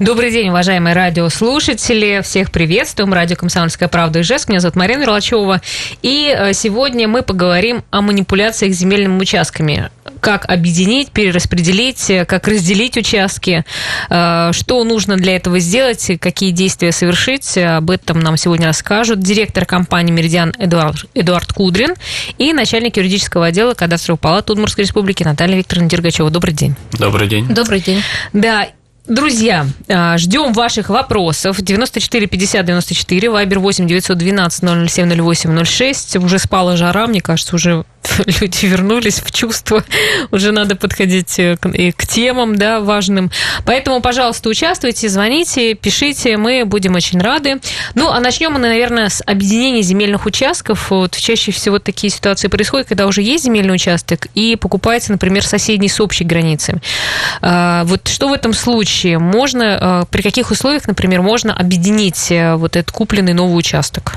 Добрый день, уважаемые радиослушатели. Всех приветствуем. Радио «Комсомольская правда» Ижевск. Меня зовут Марина Мерлачева. И э, сегодня мы поговорим о манипуляциях с земельными участками. Как объединить, перераспределить, э, как разделить участки, э, что нужно для этого сделать, какие действия совершить. Об этом нам сегодня расскажут директор компании «Меридиан» Эдуард, Эдуард Кудрин и начальник юридического отдела кадастровой палаты Удмуртской республики Наталья Викторовна Дергачева. Добрый день. Добрый день. Добрый день. Да, Друзья, а, ждем ваших вопросов. 94 50 94, Вайбер 8 912 007 08 06. Уже спала жара, мне кажется, уже люди вернулись в чувство, уже надо подходить э, к, к темам, да, важным. Поэтому, пожалуйста, участвуйте, звоните, пишите, мы будем очень рады. Ну, а начнем мы, наверное, с объединения земельных участков. Вот чаще всего такие ситуации происходят, когда уже есть земельный участок и покупается, например, соседний с общей границей. А, вот что в этом случае? Можно, а, при каких условиях, например, можно объединить э, вот этот купленный новый участок?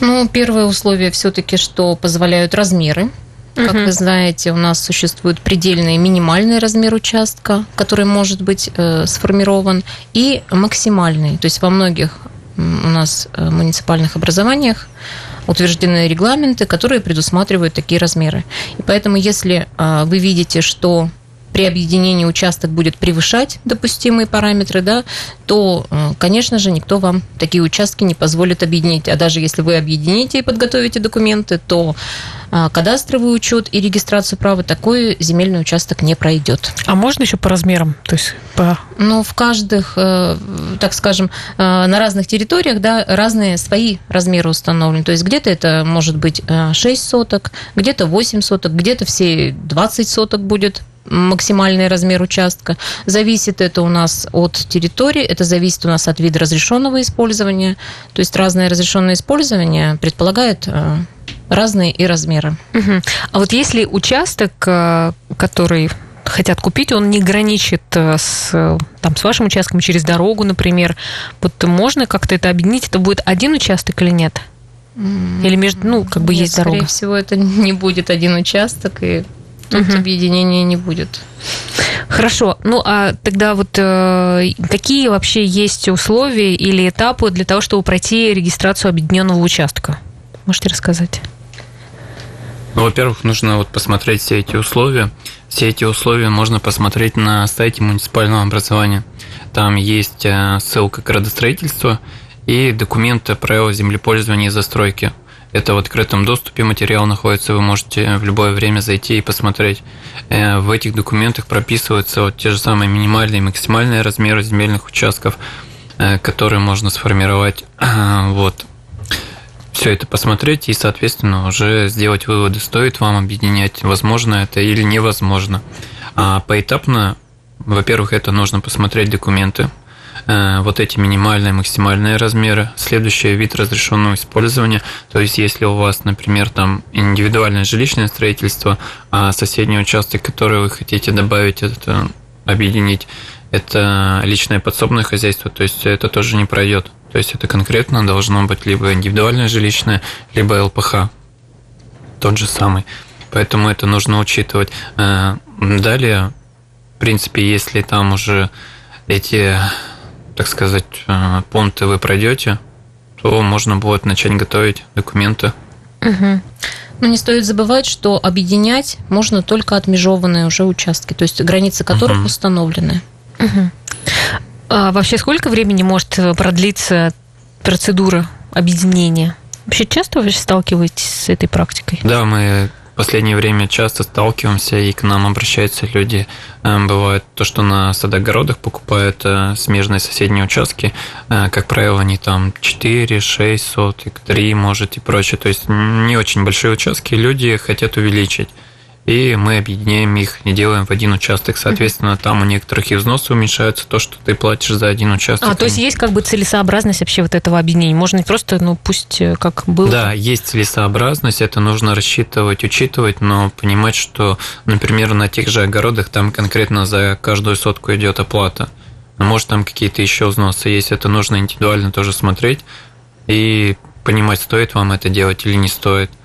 Ну, первое условие все-таки, что позволяют размеры. Как угу. вы знаете, у нас существует предельный минимальный размер участка, который может быть э, сформирован, и максимальный. То есть во многих у нас э, муниципальных образованиях утверждены регламенты, которые предусматривают такие размеры. И поэтому, если э, вы видите, что при объединении участок будет превышать допустимые параметры, да, то, э, конечно же, никто вам такие участки не позволит объединить. А даже если вы объедините и подготовите документы, то э, кадастровый учет и регистрацию права такой земельный участок не пройдет. А можно еще по размерам? То есть по... Ну, в каждых, э, так скажем, на разных территориях, да, разные свои размеры установлены. То есть где-то это может быть 6 соток, где-то 8 соток, где-то все 20 соток будет максимальный размер участка. Зависит это у нас от территории, это зависит у нас от вида разрешенного использования. То есть разное разрешенное использование предполагает э, разные и размеры. Угу. А вот если участок, э, который хотят купить, он не граничит э, с, там, с вашим участком через дорогу, например, вот можно как-то это объединить? Это будет один участок или нет? Или между, ну, как бы Нет, есть дорога? Скорее всего, это не будет один участок, и тут угу. объединения не будет. Хорошо. Ну, а тогда вот э, какие вообще есть условия или этапы для того, чтобы пройти регистрацию объединенного участка? Можете рассказать? Ну, во-первых, нужно вот посмотреть все эти условия. Все эти условия можно посмотреть на сайте муниципального образования. Там есть э, ссылка к градостроительству и документы правила землепользования и застройки – это в открытом доступе материал находится, вы можете в любое время зайти и посмотреть. Э, в этих документах прописываются вот те же самые минимальные и максимальные размеры земельных участков, э, которые можно сформировать. Вот. Все это посмотреть и, соответственно, уже сделать выводы, стоит вам объединять, возможно это или невозможно. А поэтапно, во-первых, это нужно посмотреть документы, вот эти минимальные, максимальные размеры. Следующий вид разрешенного использования, то есть если у вас, например, там индивидуальное жилищное строительство, а соседний участок, который вы хотите добавить, это объединить, это личное подсобное хозяйство, то есть это тоже не пройдет. То есть это конкретно должно быть либо индивидуальное жилищное, либо ЛПХ. Тот же самый. Поэтому это нужно учитывать. Э, далее, в принципе, если там уже эти так сказать, э, пункты вы пройдете, то можно будет начать готовить документы. Угу. Но не стоит забывать, что объединять можно только отмежеванные уже участки, то есть границы которых угу. установлены. Угу. А вообще сколько времени может продлиться процедура объединения? Вообще часто вы сталкиваетесь с этой практикой? Да, мы в последнее время часто сталкиваемся, и к нам обращаются люди. Эм, бывает то, что на садогородах покупают э, смежные соседние участки. Э, как правило, они там 4, 6 соток, 3, может, и прочее. То есть не очень большие участки люди хотят увеличить и мы объединяем их и делаем в один участок. Соответственно, там у некоторых и взносы уменьшаются, то, что ты платишь за один участок. А, то есть есть как бы целесообразность вообще вот этого объединения? Можно просто, ну, пусть э, как было? Да, есть целесообразность, это нужно рассчитывать, учитывать, но понимать, что, например, на тех же огородах там конкретно за каждую сотку идет оплата. Может, там какие-то еще взносы есть, это нужно индивидуально тоже смотреть и понимать, стоит вам это делать или не стоит –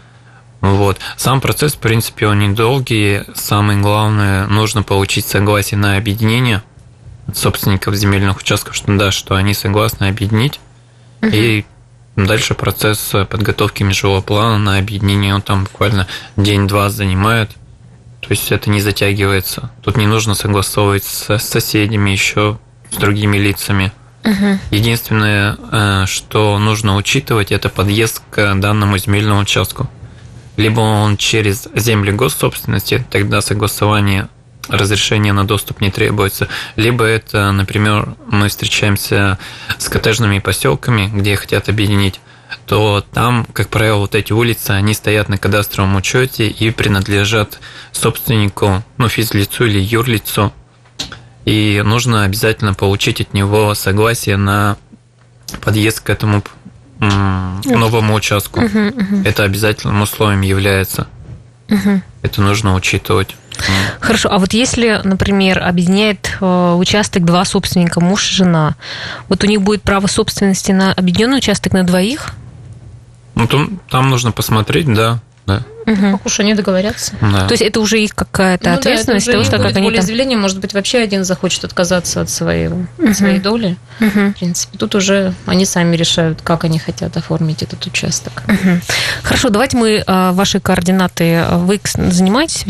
вот. Сам процесс, в принципе, он недолгий. Самое главное, нужно получить согласие на объединение. собственников земельных участков, что да, что они согласны объединить. Угу. И дальше процесс подготовки межевого плана на объединение, он там буквально день-два занимает. То есть это не затягивается. Тут не нужно согласовывать с соседями, еще с другими лицами. Угу. Единственное, э, что нужно учитывать, это подъезд к данному земельному участку. Либо он через земли госсобственности, тогда согласование разрешения на доступ не требуется, либо это, например, мы встречаемся с коттеджными поселками, где хотят объединить, то там, как правило, вот эти улицы, они стоят на кадастровом учете и принадлежат собственнику, ну, физлицу или юрлицу, и нужно обязательно получить от него согласие на подъезд к этому новому участку. Угу, угу. Это обязательным условием является. Угу. Это нужно учитывать. Хорошо, а вот если, например, объединяет э, участок два собственника, муж и жена, вот у них будет право собственности на объединенный участок на двоих? Ну, там, там нужно посмотреть, да. Угу. Как уж они договорятся. Да. То есть это уже их какая-то ну, ответственность да, того, что как они там... может быть, вообще один захочет отказаться от своей, угу. от своей доли. Угу. В принципе, тут уже они сами решают, как они хотят оформить этот участок. Угу. Хорошо, давайте мы а, ваши координаты. А, вы занимаетесь?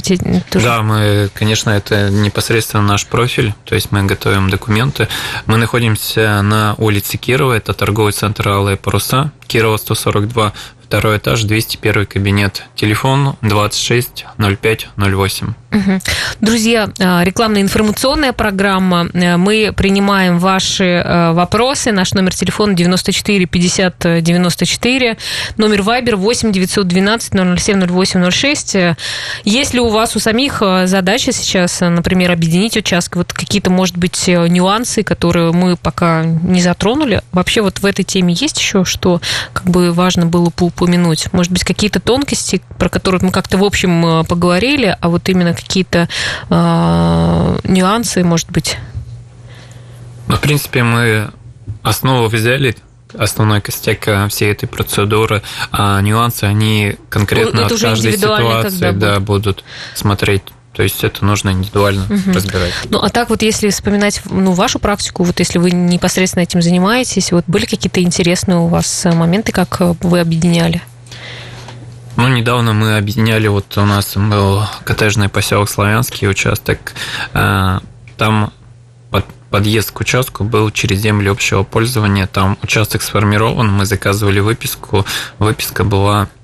Тоже? Да, мы, конечно, это непосредственно наш профиль, то есть мы готовим документы. Мы находимся на улице Кирова, это торговый центр Алые Паруса, Кирова 142, второй этаж, 201 кабинет. Телефон 26 05 08. Угу. Друзья, а, рекламная информационная программа. Э, мы принимаем ваши э, вопросы. Наш номер телефона 94 50 94. Номер Viber 8 912 007 08 06. Есть ли у вас у самих э, задача сейчас, например, объединить участки? Вот какие-то, может быть, нюансы, которые мы пока не затронули? Вообще вот в этой теме есть еще что как бы важно было упомянуть? Может быть, какие-то тонкости, про которые мы как-то в общем поговорили, а вот именно какие-то э, нюансы, может быть? Ну, в принципе, мы основу взяли, основной костяк э, всей этой процедуры, а нюансы, они конкретно это от каждой ситуации да, будут смотреть то есть это нужно индивидуально угу. разбирать. Ну, а так вот, если вспоминать ну, вашу практику, вот если вы непосредственно этим занимаетесь, вот были какие-то интересные у вас моменты, как вы объединяли? Ну, недавно мы объединяли, вот у нас был коттеджный поселок Славянский участок. Э, там под, подъезд к участку был через земли общего пользования. Там участок сформирован, мы заказывали выписку. Выписка была э,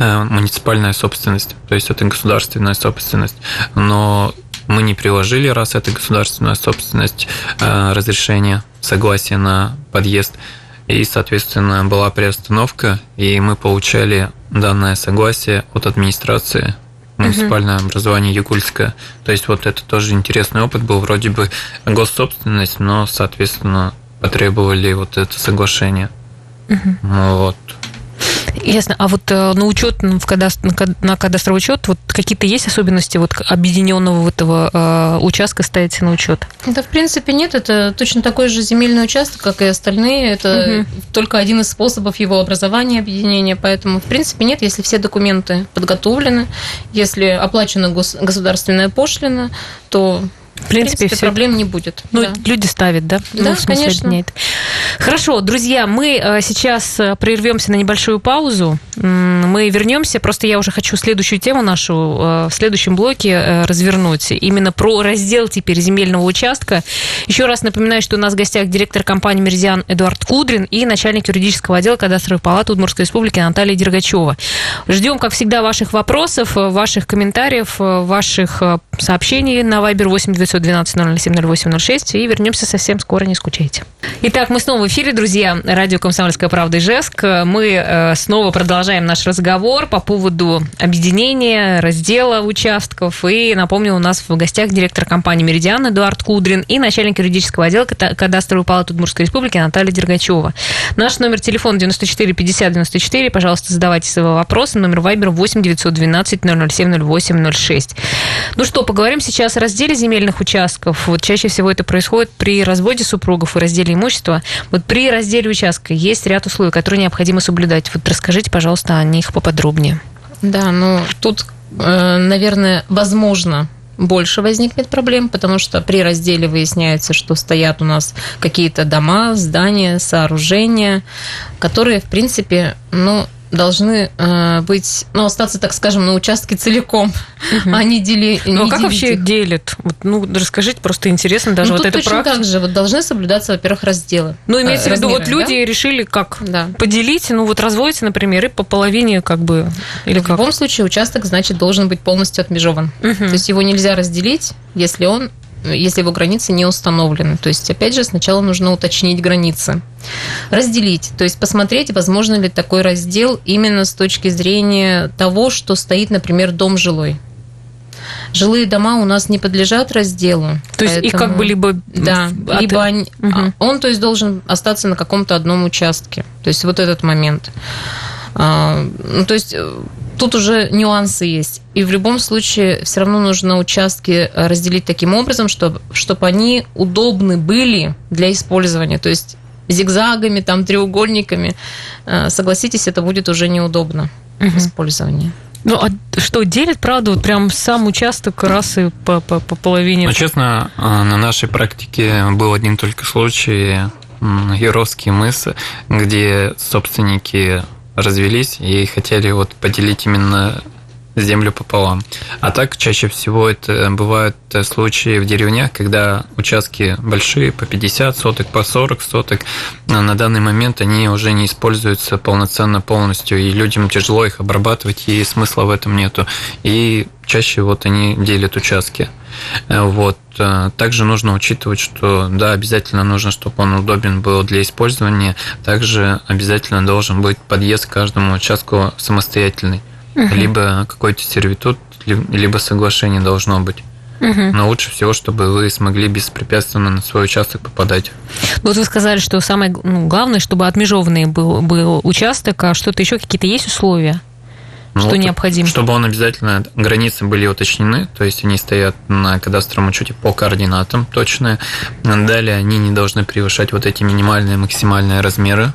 муниципальная собственность, то есть это государственная собственность. Но мы не приложили, раз это государственная собственность, э, разрешение, согласие на подъезд – и, соответственно, была приостановка, и мы получали данное согласие от администрации муниципальное угу. образование Югульское. То есть вот это тоже интересный опыт был, вроде бы госсобственность, но, соответственно, потребовали вот это соглашение. Угу. Вот. Ясно. А вот э, на учет в кадастр, на кадастровый учет вот какие-то есть особенности вот объединенного этого э, участка ставите на учет? Да, в принципе, нет. Это точно такой же земельный участок, как и остальные. Это угу. только один из способов его образования, объединения. Поэтому, в принципе, нет. Если все документы подготовлены, если оплачена гос- государственная пошлина, то в принципе, все... проблем не будет. Ну, да. люди ставят, да? Да, ну, конечно. Объединяет. Хорошо, друзья, мы э, сейчас э, прервемся на небольшую паузу. Мы вернемся. Просто я уже хочу следующую тему нашу э, в следующем блоке развернуть. Именно про раздел теперь земельного участка. Еще раз напоминаю, что у нас в гостях директор компании «Меридиан» Эдуард Кудрин и начальник юридического отдела кадастровой палаты Удмуртской республики Наталья Дергачева. Ждем, как всегда, ваших вопросов, ваших комментариев, ваших сообщений на Viber 8 912 007 08 06 и вернемся совсем скоро, не скучайте. Итак, мы снова в эфире, друзья. Радио «Комсомольская правда» и Жеск. Мы э, снова продолжаем наш разговор по поводу объединения, раздела участков. И напомню, у нас в гостях директор компании «Меридиан» Эдуард Кудрин и начальник юридического отдела кадастровой палаты Удмуртской республики Наталья Дергачева. Наш номер телефона 94 50 94. Пожалуйста, задавайте свои вопросы. Номер Вайбер 8 912 007 08 06. Ну что, поговорим сейчас о разделе земельных участков. Вот чаще всего это происходит при разводе супругов и разделе имущества. Вот при разделе участка есть ряд условий, которые необходимо соблюдать. Вот расскажите, пожалуйста, о них поподробнее. Да, ну тут, э, наверное, возможно больше возникнет проблем, потому что при разделе выясняется, что стоят у нас какие-то дома, здания, сооружения, которые, в принципе, ну, должны э, быть, ну, остаться, так скажем, на участке целиком, угу. а не дели. Ну, не а как вообще их. делят? Вот, ну, расскажите, просто интересно даже ну, вот это точно так же, вот должны соблюдаться, во-первых, разделы. Ну, имеется э, в виду, вот люди да? решили как да. поделить, ну, вот разводите, например, и по половине как бы, или В как? любом случае участок, значит, должен быть полностью отмежован. Угу. То есть его нельзя разделить, если он если его границы не установлены. То есть, опять же, сначала нужно уточнить границы. Разделить, то есть посмотреть, возможно ли такой раздел именно с точки зрения того, что стоит, например, дом жилой. Жилые дома у нас не подлежат разделу. То есть их как бы либо... Да, от... либо они, угу. он, то есть, должен остаться на каком-то одном участке. То есть вот этот момент. А, ну, то есть тут уже нюансы есть. И в любом случае все равно нужно участки э, разделить таким образом, чтобы, чтобы они удобны были для использования. То есть зигзагами, там, треугольниками. Э, согласитесь, это будет уже неудобно угу. в использовании. Ну, а что, делит, правда, вот прям сам участок раз и по, по, по половине? Ну, честно, э, на нашей практике был один только случай, Яровский мыс, где собственники развелись и хотели вот поделить именно землю пополам. А так чаще всего это бывают случаи в деревнях, когда участки большие, по 50 соток, по 40 соток. На данный момент они уже не используются полноценно полностью, и людям тяжело их обрабатывать, и смысла в этом нету. И чаще вот они делят участки. Вот. Также нужно учитывать, что да, обязательно нужно, чтобы он удобен был для использования. Также обязательно должен быть подъезд к каждому участку самостоятельный. Угу. Либо какой-то сервитут, либо соглашение должно быть. Угу. Но лучше всего, чтобы вы смогли беспрепятственно на свой участок попадать. Вот вы сказали, что самое ну, главное, чтобы отмежованный был, был участок, а что-то еще какие-то есть условия? Ну, что вот, необходимо? Чтобы он обязательно, границы были уточнены, то есть они стоят на кадастровом учете по координатам точные. Далее они не должны превышать вот эти минимальные максимальные размеры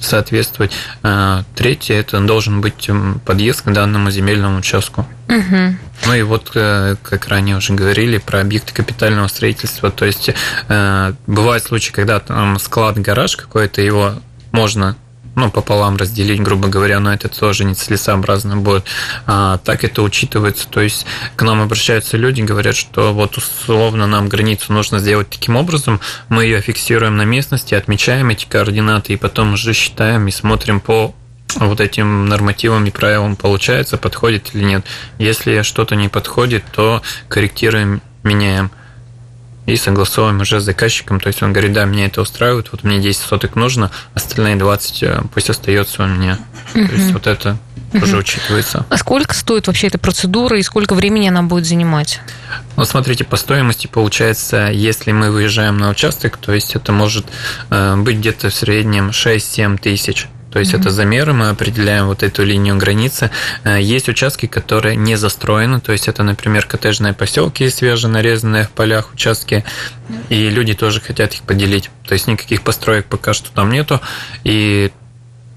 соответствовать. А, третье – это должен быть подъезд к данному земельному участку. Угу. Ну и вот, э, как ранее уже говорили, про объекты капитального строительства. То есть э, бывают случаи, когда там склад-гараж какой-то, его можно ну, пополам разделить, грубо говоря, но это тоже нецелесообразно будет. А, так это учитывается. То есть к нам обращаются люди, говорят, что вот условно нам границу нужно сделать таким образом, мы ее фиксируем на местности, отмечаем эти координаты и потом уже считаем и смотрим по вот этим нормативам и правилам получается, подходит или нет. Если что-то не подходит, то корректируем, меняем и согласовываем уже с заказчиком. То есть он говорит, да, меня это устраивает, вот мне 10 соток нужно, остальные 20 э, пусть остается у меня. То есть вот это угу. уже учитывается. А сколько стоит вообще эта процедура и сколько времени она будет занимать? Ну, смотрите, по стоимости получается, если мы выезжаем на участок, то есть это может э, быть где-то в среднем 6-7 тысяч то есть mm-hmm. это замеры, мы определяем вот эту линию границы. Э, есть участки, которые не застроены, то есть это, например, коттеджные поселки, свеженарезанные в полях участки, и люди тоже хотят их поделить. То есть никаких построек пока что там нету, и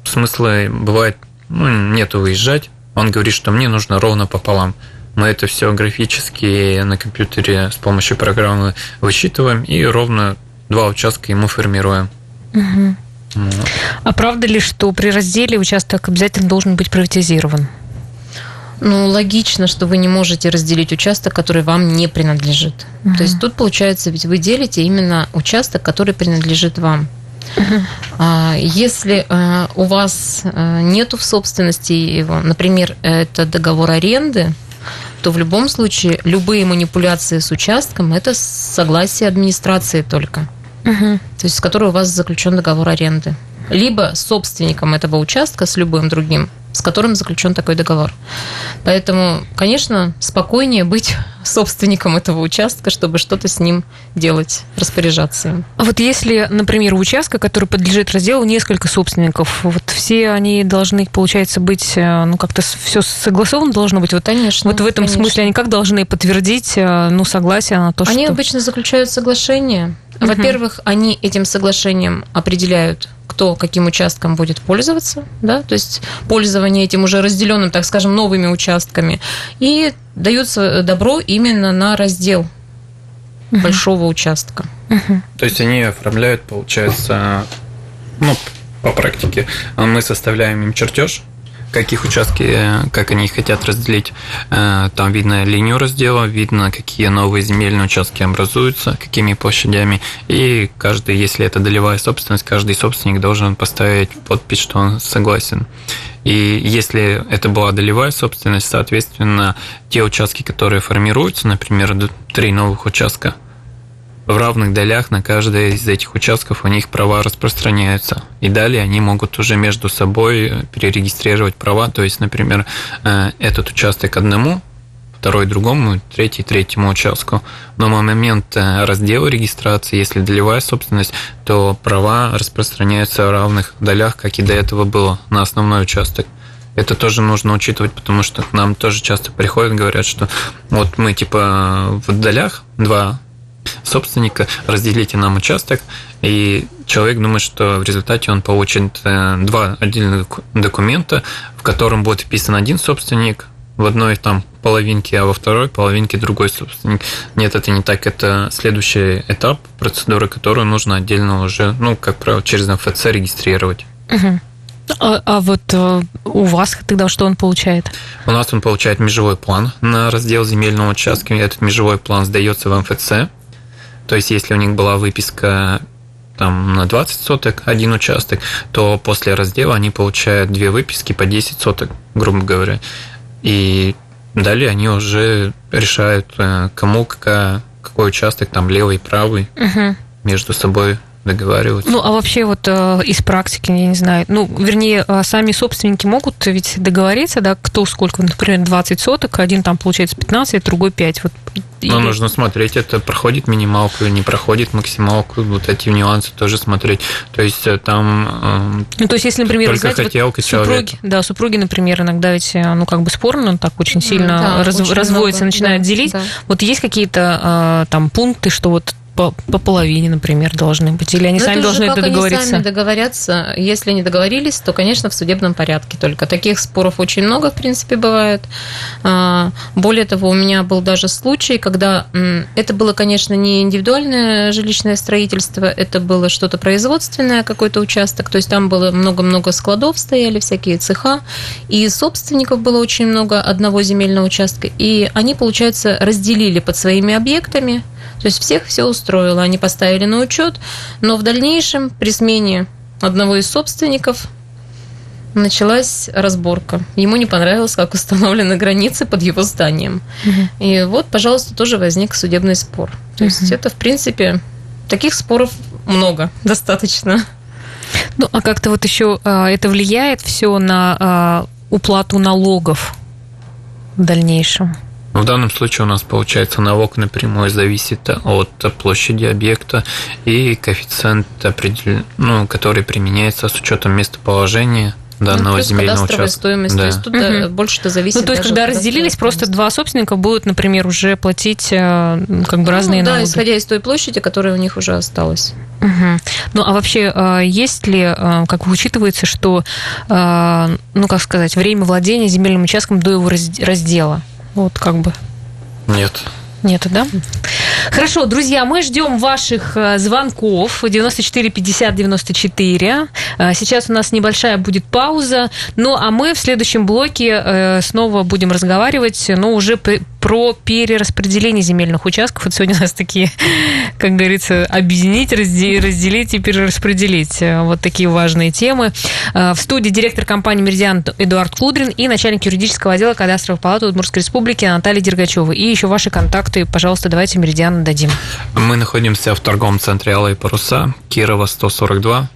смысла бывает, ну, нету выезжать. Он говорит, что мне нужно ровно пополам. Мы это все графически на компьютере с помощью программы высчитываем и ровно два участка ему формируем. Угу. А правда ли, что при разделе участок обязательно должен быть приватизирован? Ну, логично, что вы не можете разделить участок, который вам не принадлежит. Угу. То есть тут получается, ведь вы делите именно участок, который принадлежит вам. Угу. Если а, у вас а, нету в собственности его, например, это договор аренды, то в любом случае любые манипуляции с участком это согласие администрации только угу. то есть с которой у вас заключен договор аренды. Либо с собственником этого участка, с любым другим, с которым заключен такой договор. Поэтому, конечно, спокойнее быть собственником этого участка, чтобы что-то с ним делать, распоряжаться им. А вот если, например, у участка, который подлежит разделу, несколько собственников, вот все они должны, получается, быть, э, ну, как-то все согласовано должно быть? Вот, конечно. Вот в этом конечно. смысле они как должны подтвердить, э, ну, согласие на то, они что... Они обычно заключают соглашение. Во-первых, они этим соглашением определяют кто каким участком будет пользоваться, да, то есть пользование этим уже разделенным, так скажем, новыми участками, и дается добро именно на раздел угу. большого участка. Угу. То есть они оформляют, получается, ну, по практике, мы составляем им чертеж, каких участки, как они хотят разделить. Э, там видно линию раздела, видно, какие новые земельные участки образуются, какими площадями. И каждый, если это долевая собственность, каждый собственник должен поставить подпись, что он согласен. И если это была долевая собственность, соответственно, те участки, которые формируются, например, три новых участка – в равных долях на каждый из этих участков у них права распространяются. И далее они могут уже между собой перерегистрировать права. То есть, например, э, этот участок одному, второй другому, третий третьему участку. Но на момент э, раздела регистрации, если долевая собственность, то права распространяются в равных долях, как и до этого было, на основной участок. Это тоже нужно учитывать, потому что к нам тоже часто приходят, говорят, что вот мы типа в долях два собственника, разделите нам участок, и человек думает, что в результате он получит э, два отдельных документа, в котором будет вписан один собственник, в одной там половинке, а во второй половинке другой собственник. Нет, это не так. Это следующий этап процедуры, которую нужно отдельно уже, ну, как правило, через МФЦ регистрировать. Угу. А, а вот э, у вас тогда что он получает? У нас он получает межевой план на раздел земельного участка. Этот межевой план сдается в МФЦ. То есть, если у них была выписка там на 20 соток один участок, то после раздела они получают две выписки по 10 соток, грубо говоря. И далее они уже решают, э, кому какая, какой участок, там левый, правый, угу. между собой договариваться. Ну, а вообще вот э, из практики, я не знаю, ну, вернее, э, сами собственники могут ведь договориться, да, кто сколько, например, 20 соток, один там получается 15, другой 5. Вот но и... нужно смотреть, это проходит минималку, не проходит максималку, вот эти нюансы тоже смотреть. То есть э, там э, Ну, то есть, если, например, только знаете, хотелка вот супруги, да, супруги, например, иногда ведь, э, ну, как бы спорно, так очень сильно да, раз, очень разводятся, много, начинают да, делить. Да. Вот есть какие-то там пункты, что вот по, по половине, например, должны быть? Или они Но ну, сами должны это договориться? Они сами договорятся. Если не договорились, то, конечно, в судебном порядке только. Таких споров очень много, в принципе, бывает. А, более того, у меня был даже случай, когда это было, конечно, не индивидуальное жилищное строительство, это было что-то производственное, какой-то участок. То есть там было много-много складов стояли, всякие цеха. И собственников было очень много одного земельного участка. И они, получается, разделили под своими объектами то есть всех все устроило, они поставили на учет, но в дальнейшем при смене одного из собственников началась разборка. Ему не понравилось, как установлены границы под его зданием. Угу. И вот, пожалуйста, тоже возник судебный спор. То есть угу. это, в принципе, таких споров много, достаточно. Ну, а как-то вот еще а, это влияет все на а, уплату налогов в дальнейшем? В данном случае у нас получается налог напрямую зависит от площади объекта и коэффициент, определен... ну, который применяется с учетом местоположения данного ну, земельного участка. стоимость. Да. То есть тут угу. больше это зависит. Ну, то есть, когда разделились, просто два собственника будут, например, уже платить э, как бы разные ну, налоги. Да, исходя из той площади, которая у них уже осталась. Угу. Ну, а вообще, э, есть ли, как учитывается, что, ну, как сказать, время владения земельным участком до его раздела? Вот как бы. Нет. Нету, да? Хорошо, друзья, мы ждем ваших э, звонков 94 50 94. Сейчас у нас небольшая будет пауза. Ну, а мы в следующем блоке э, снова будем разговаривать, но уже про перераспределение земельных участков. Вот сегодня у нас такие, как говорится, объединить, разделить и перераспределить. Э, вот такие важные темы. В студии директор компании «Меридиан» Эдуард Кудрин и начальник юридического отдела кадастровой палаты Удмуртской республики Наталья Дергачева. И еще ваши контакты, пожалуйста, давайте «Меридиан» дадим. Мы находимся в торговом центре Алые паруса, Кирова 142.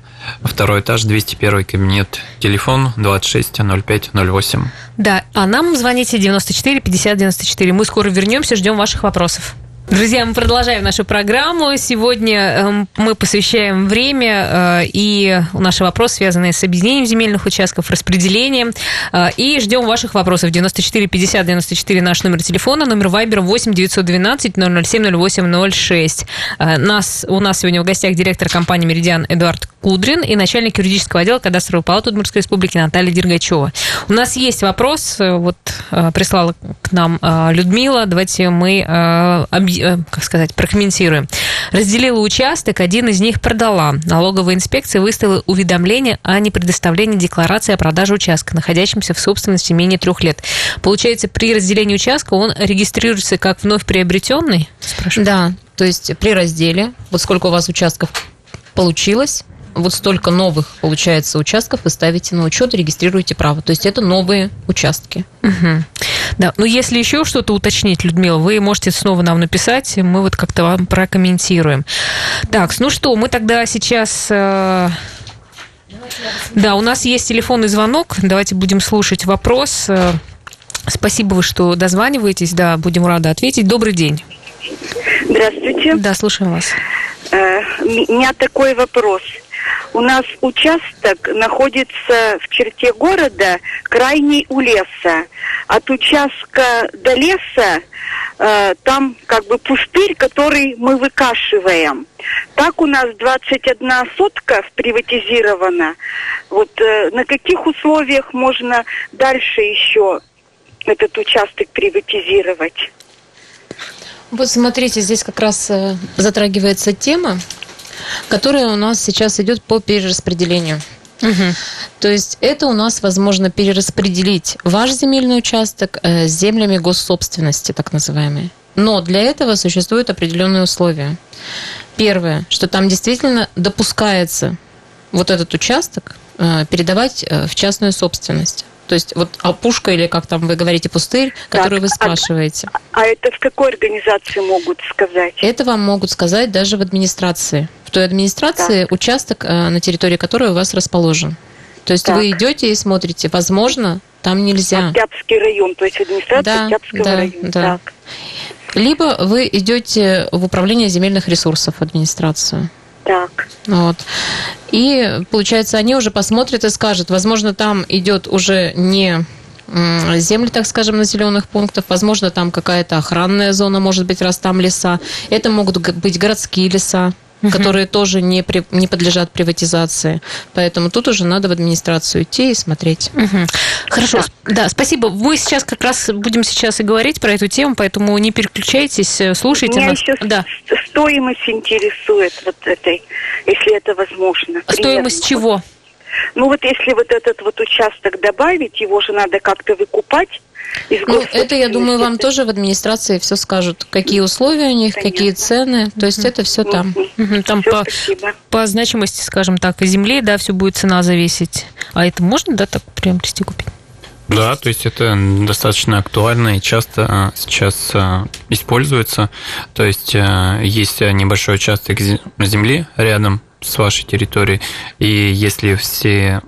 Второй этаж, 201 кабинет. Телефон 260508. Да, а нам звоните 94 50 94. Мы скоро вернемся, ждем ваших вопросов. Друзья, мы продолжаем нашу программу. Сегодня эм, мы посвящаем время э, и наши вопросы, связанные с объединением земельных участков, распределением. Э, и ждем ваших вопросов. 94 50 94 наш номер телефона, номер Вайбера 8 912 007 08 06. Нас, у нас сегодня в гостях директор компании «Меридиан» Эдуард Кудрин и начальник юридического отдела кадастровой палаты Удмуртской республики Наталья Дергачева. У нас есть вопрос, э, вот прислала к нам Людмила. Давайте мы объясним как сказать, прокомментируем. Разделила участок, один из них продала. Налоговая инспекция выставила уведомление о непредоставлении декларации о продаже участка, находящемся в собственности менее трех лет. Получается, при разделении участка он регистрируется как вновь приобретенный? Спрашиваю. Да, то есть при разделе, вот сколько у вас участков получилось, вот столько новых, получается, участков вы ставите на учет регистрируете право. То есть это новые участки. Угу. Да, ну если еще что-то уточнить, Людмила, вы можете снова нам написать, мы вот как-то вам прокомментируем. Так, ну что, мы тогда сейчас... Э, да, у нас есть телефонный звонок, давайте будем слушать вопрос. Э, спасибо вы, что дозваниваетесь, да, будем рады ответить. Добрый день. Здравствуйте. Да, слушаем вас. Э, у меня такой вопрос. У нас участок находится в черте города, крайний у леса. От участка до леса э, там как бы пустырь, который мы выкашиваем. Так у нас 21 сотка приватизирована. Вот э, на каких условиях можно дальше еще этот участок приватизировать? Вот смотрите, здесь как раз э, затрагивается тема которая у нас сейчас идет по перераспределению. Угу. То есть это у нас возможно перераспределить ваш земельный участок э, с землями госсобственности, так называемые. Но для этого существуют определенные условия. Первое, что там действительно допускается вот этот участок э, передавать э, в частную собственность. То есть вот опушка или как там вы говорите пустырь, который вы а спрашиваете. А, а это в какой организации могут сказать? Это вам могут сказать даже в администрации. В той администрации так. участок, э, на территории которой у вас расположен. То есть так. вы идете и смотрите, возможно, там нельзя. Октябрьский район, то есть администрация да, Октябрьского да, района. Да. Так. Либо вы идете в управление земельных ресурсов администрацию. Так. Вот. И, получается, они уже посмотрят и скажут, возможно, там идет уже не земли, так скажем, населенных пунктов. Возможно, там какая-то охранная зона, может быть, раз там леса. Это могут быть городские леса угу. которые тоже не, при, не подлежат приватизации. Поэтому тут уже надо в администрацию идти и смотреть. Угу. Хорошо, да. да, спасибо. Мы сейчас как раз будем сейчас и говорить про эту тему, поэтому не переключайтесь, э, слушайте Меня нас. еще да. стоимость интересует вот этой, если это возможно. Стоимость Примерно. чего? Ну вот если вот этот вот участок добавить, его же надо как-то выкупать. Ну, это, я думаю, вам тоже в администрации все скажут, какие условия у них, Понятно. какие цены. То есть это все там. Там все, по, по значимости, скажем так, земли, да, все будет цена зависеть. А это можно, да, так приобрести, купить? Да, то есть это достаточно актуально и часто а, сейчас а, используется. То есть а, есть небольшой участок земли рядом с вашей территорией, и если все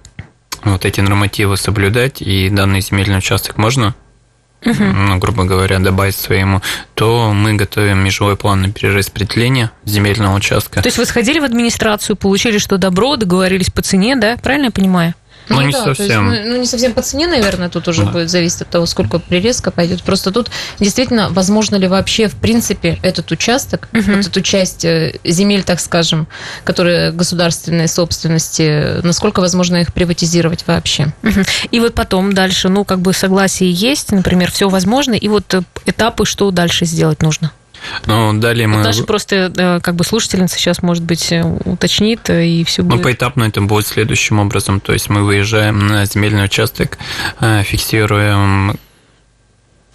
вот эти нормативы соблюдать, и данный земельный участок можно ну, грубо говоря, добавить своему, то мы готовим межевой план на перераспределение земельного участка. То есть вы сходили в администрацию, получили, что добро, договорились по цене, да? Правильно я понимаю? Ну, ну не да, совсем. Есть, ну, ну, не совсем по цене, наверное, тут уже да. будет зависеть от того, сколько прирезка пойдет. Просто тут действительно, возможно ли вообще, в принципе, этот участок, угу. вот эту часть э, земель, так скажем, которые государственной собственности, насколько возможно их приватизировать вообще. Угу. И вот потом дальше, ну, как бы согласие есть, например, все возможно, и вот э, этапы, что дальше сделать нужно? Ну, далее мы... Наши просто, э, как бы, слушательница сейчас, может быть, э, уточнит, э, и все будет... Ну, поэтапно это будет следующим образом. То есть мы выезжаем на земельный участок, фиксируем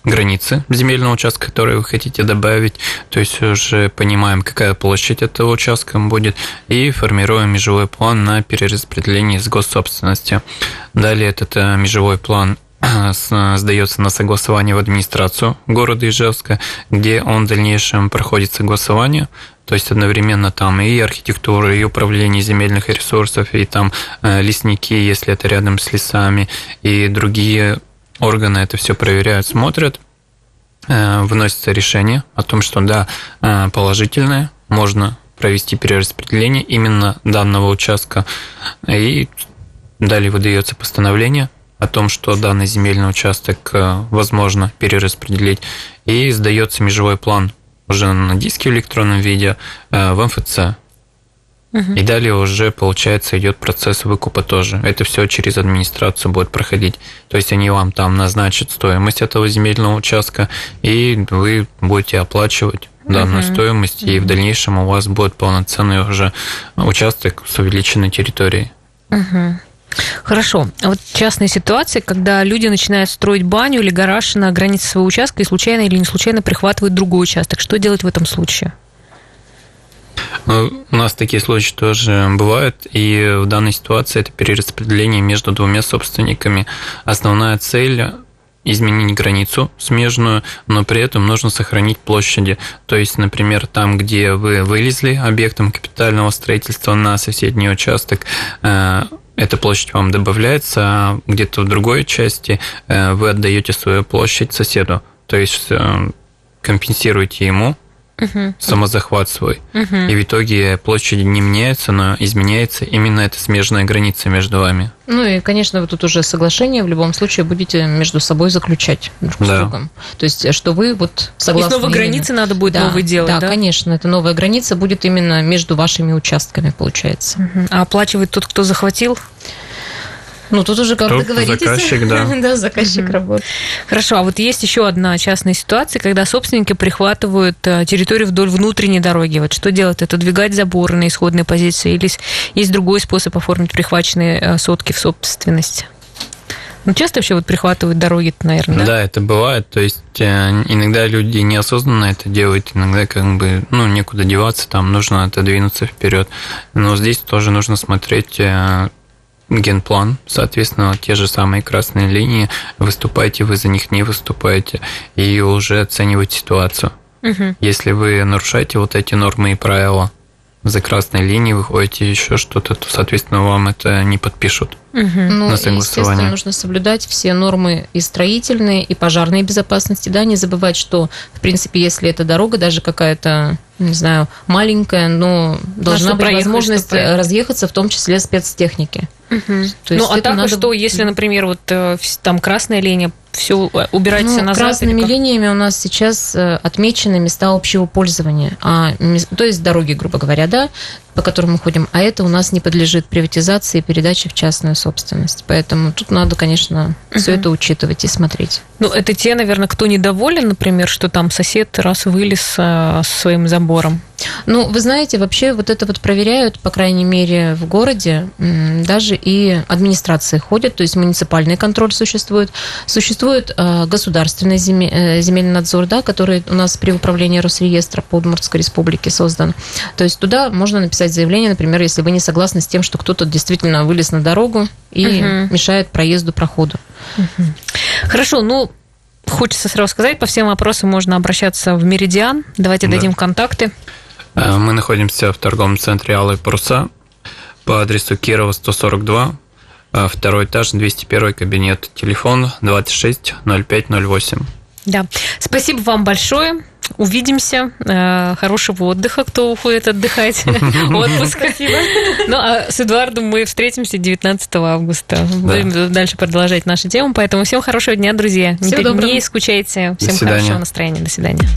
границы земельного участка, который вы хотите добавить, то есть уже понимаем, какая площадь этого участка будет, и формируем межевой план на перераспределение из госсобственности. Далее этот межевой план сдается на согласование в администрацию города Ижевска, где он в дальнейшем проходит согласование, то есть одновременно там и архитектура, и управление земельных ресурсов, и там э, лесники, если это рядом с лесами, и другие органы это все проверяют, смотрят, э, выносится решение о том, что да, э, положительное, можно провести перераспределение именно данного участка. И далее выдается постановление о том, что данный земельный участок э, возможно перераспределить, и сдается межевой план уже на диске в электронном виде в МФЦ. Угу. И далее уже, получается, идет процесс выкупа тоже. Это все через администрацию будет проходить. То есть они вам там назначат стоимость этого земельного участка, и вы будете оплачивать данную угу. стоимость, и в дальнейшем у вас будет полноценный уже участок с увеличенной территорией. Угу. Хорошо. А вот частные ситуации, когда люди начинают строить баню или гараж на границе своего участка и случайно или не случайно прихватывают другой участок. Что делать в этом случае? Ну, у нас такие случаи тоже бывают, и в данной ситуации это перераспределение между двумя собственниками. Основная цель изменить границу смежную, но при этом нужно сохранить площади. То есть, например, там, где вы вылезли объектом капитального строительства на соседний участок, э, эта площадь вам добавляется, а где-то в другой части э, вы отдаете свою площадь соседу. То есть э, компенсируете ему угу. самозахват свой. Угу. И в итоге площади не меняются, но изменяется именно эта смежная граница между вами. Ну и, конечно, вы тут уже соглашение в любом случае будете между собой заключать друг да. с другом. То есть, что вы вот согласны... И снова границы надо будет да, новые делать, да? Да, конечно. Это новая граница будет именно между вашими участками, получается. Угу. А оплачивает тот, кто захватил? Ну, тут уже как Кто договоритесь. Заказчик, да. да, заказчик угу. работает. Хорошо, а вот есть еще одна частная ситуация, когда собственники прихватывают э, территорию вдоль внутренней дороги. Вот что делать? Это двигать заборы на исходной позиции или есть другой способ оформить прихваченные э, сотки в собственность? Ну, часто вообще вот прихватывают дороги, наверное, да? Да, это бывает. То есть э, иногда люди неосознанно это делают, иногда как бы, ну, некуда деваться, там нужно отодвинуться вперед. Но здесь тоже нужно смотреть генплан, соответственно, те же самые красные линии, выступаете вы за них, не выступаете, и уже оценивать ситуацию. Угу. Если вы нарушаете вот эти нормы и правила, за красной линией выходите еще что-то, то, соответственно, вам это не подпишут. Угу. Ну, на естественно, нужно соблюдать все нормы и строительные, и пожарной безопасности, да, не забывать, что, в принципе, если эта дорога даже какая-то, не знаю, маленькая, но должна быть возможность разъехаться, в том числе спецтехники. Угу. То есть ну, а так надо... что, если, например, вот э, там красная линия, все э, убирать ну, назад? Красными линиями у нас сейчас э, отмечены места общего пользования, а, то есть дороги, грубо говоря, да, по которым мы ходим, а это у нас не подлежит приватизации и передаче в частную собственность. Поэтому тут надо, конечно, uh все это учитывать и смотреть. Ну, это те, наверное, кто недоволен, например, что там сосед раз вылез со своим забором. Ну, вы знаете, вообще вот это вот проверяют, по крайней мере, в городе, даже и администрации ходят, то есть муниципальный контроль существует, существует э, государственный э, земельный надзор, да, который у нас при управлении Росреестра по Удмуртской республике создан. То есть туда можно написать заявление, например, если вы не согласны с тем, что кто-то действительно вылез на дорогу и угу. мешает проезду, проходу. Угу. Хорошо, ну Хочется сразу сказать, по всем вопросам можно обращаться в Меридиан. Давайте да. дадим контакты. Э, мы находимся в торговом центре Алые Паруса по адресу Кирова 142, э, второй этаж, 201 кабинет, телефон 26 05 08. Да, спасибо вам большое. Увидимся. Э, хорошего отдыха, кто уходит отдыхать. Отпуск. Спасибо. Ну, а с Эдуардом мы встретимся 19 августа. Будем дальше продолжать нашу тему. Поэтому всем хорошего дня, друзья. Не скучайте. Всем хорошего настроения. До свидания.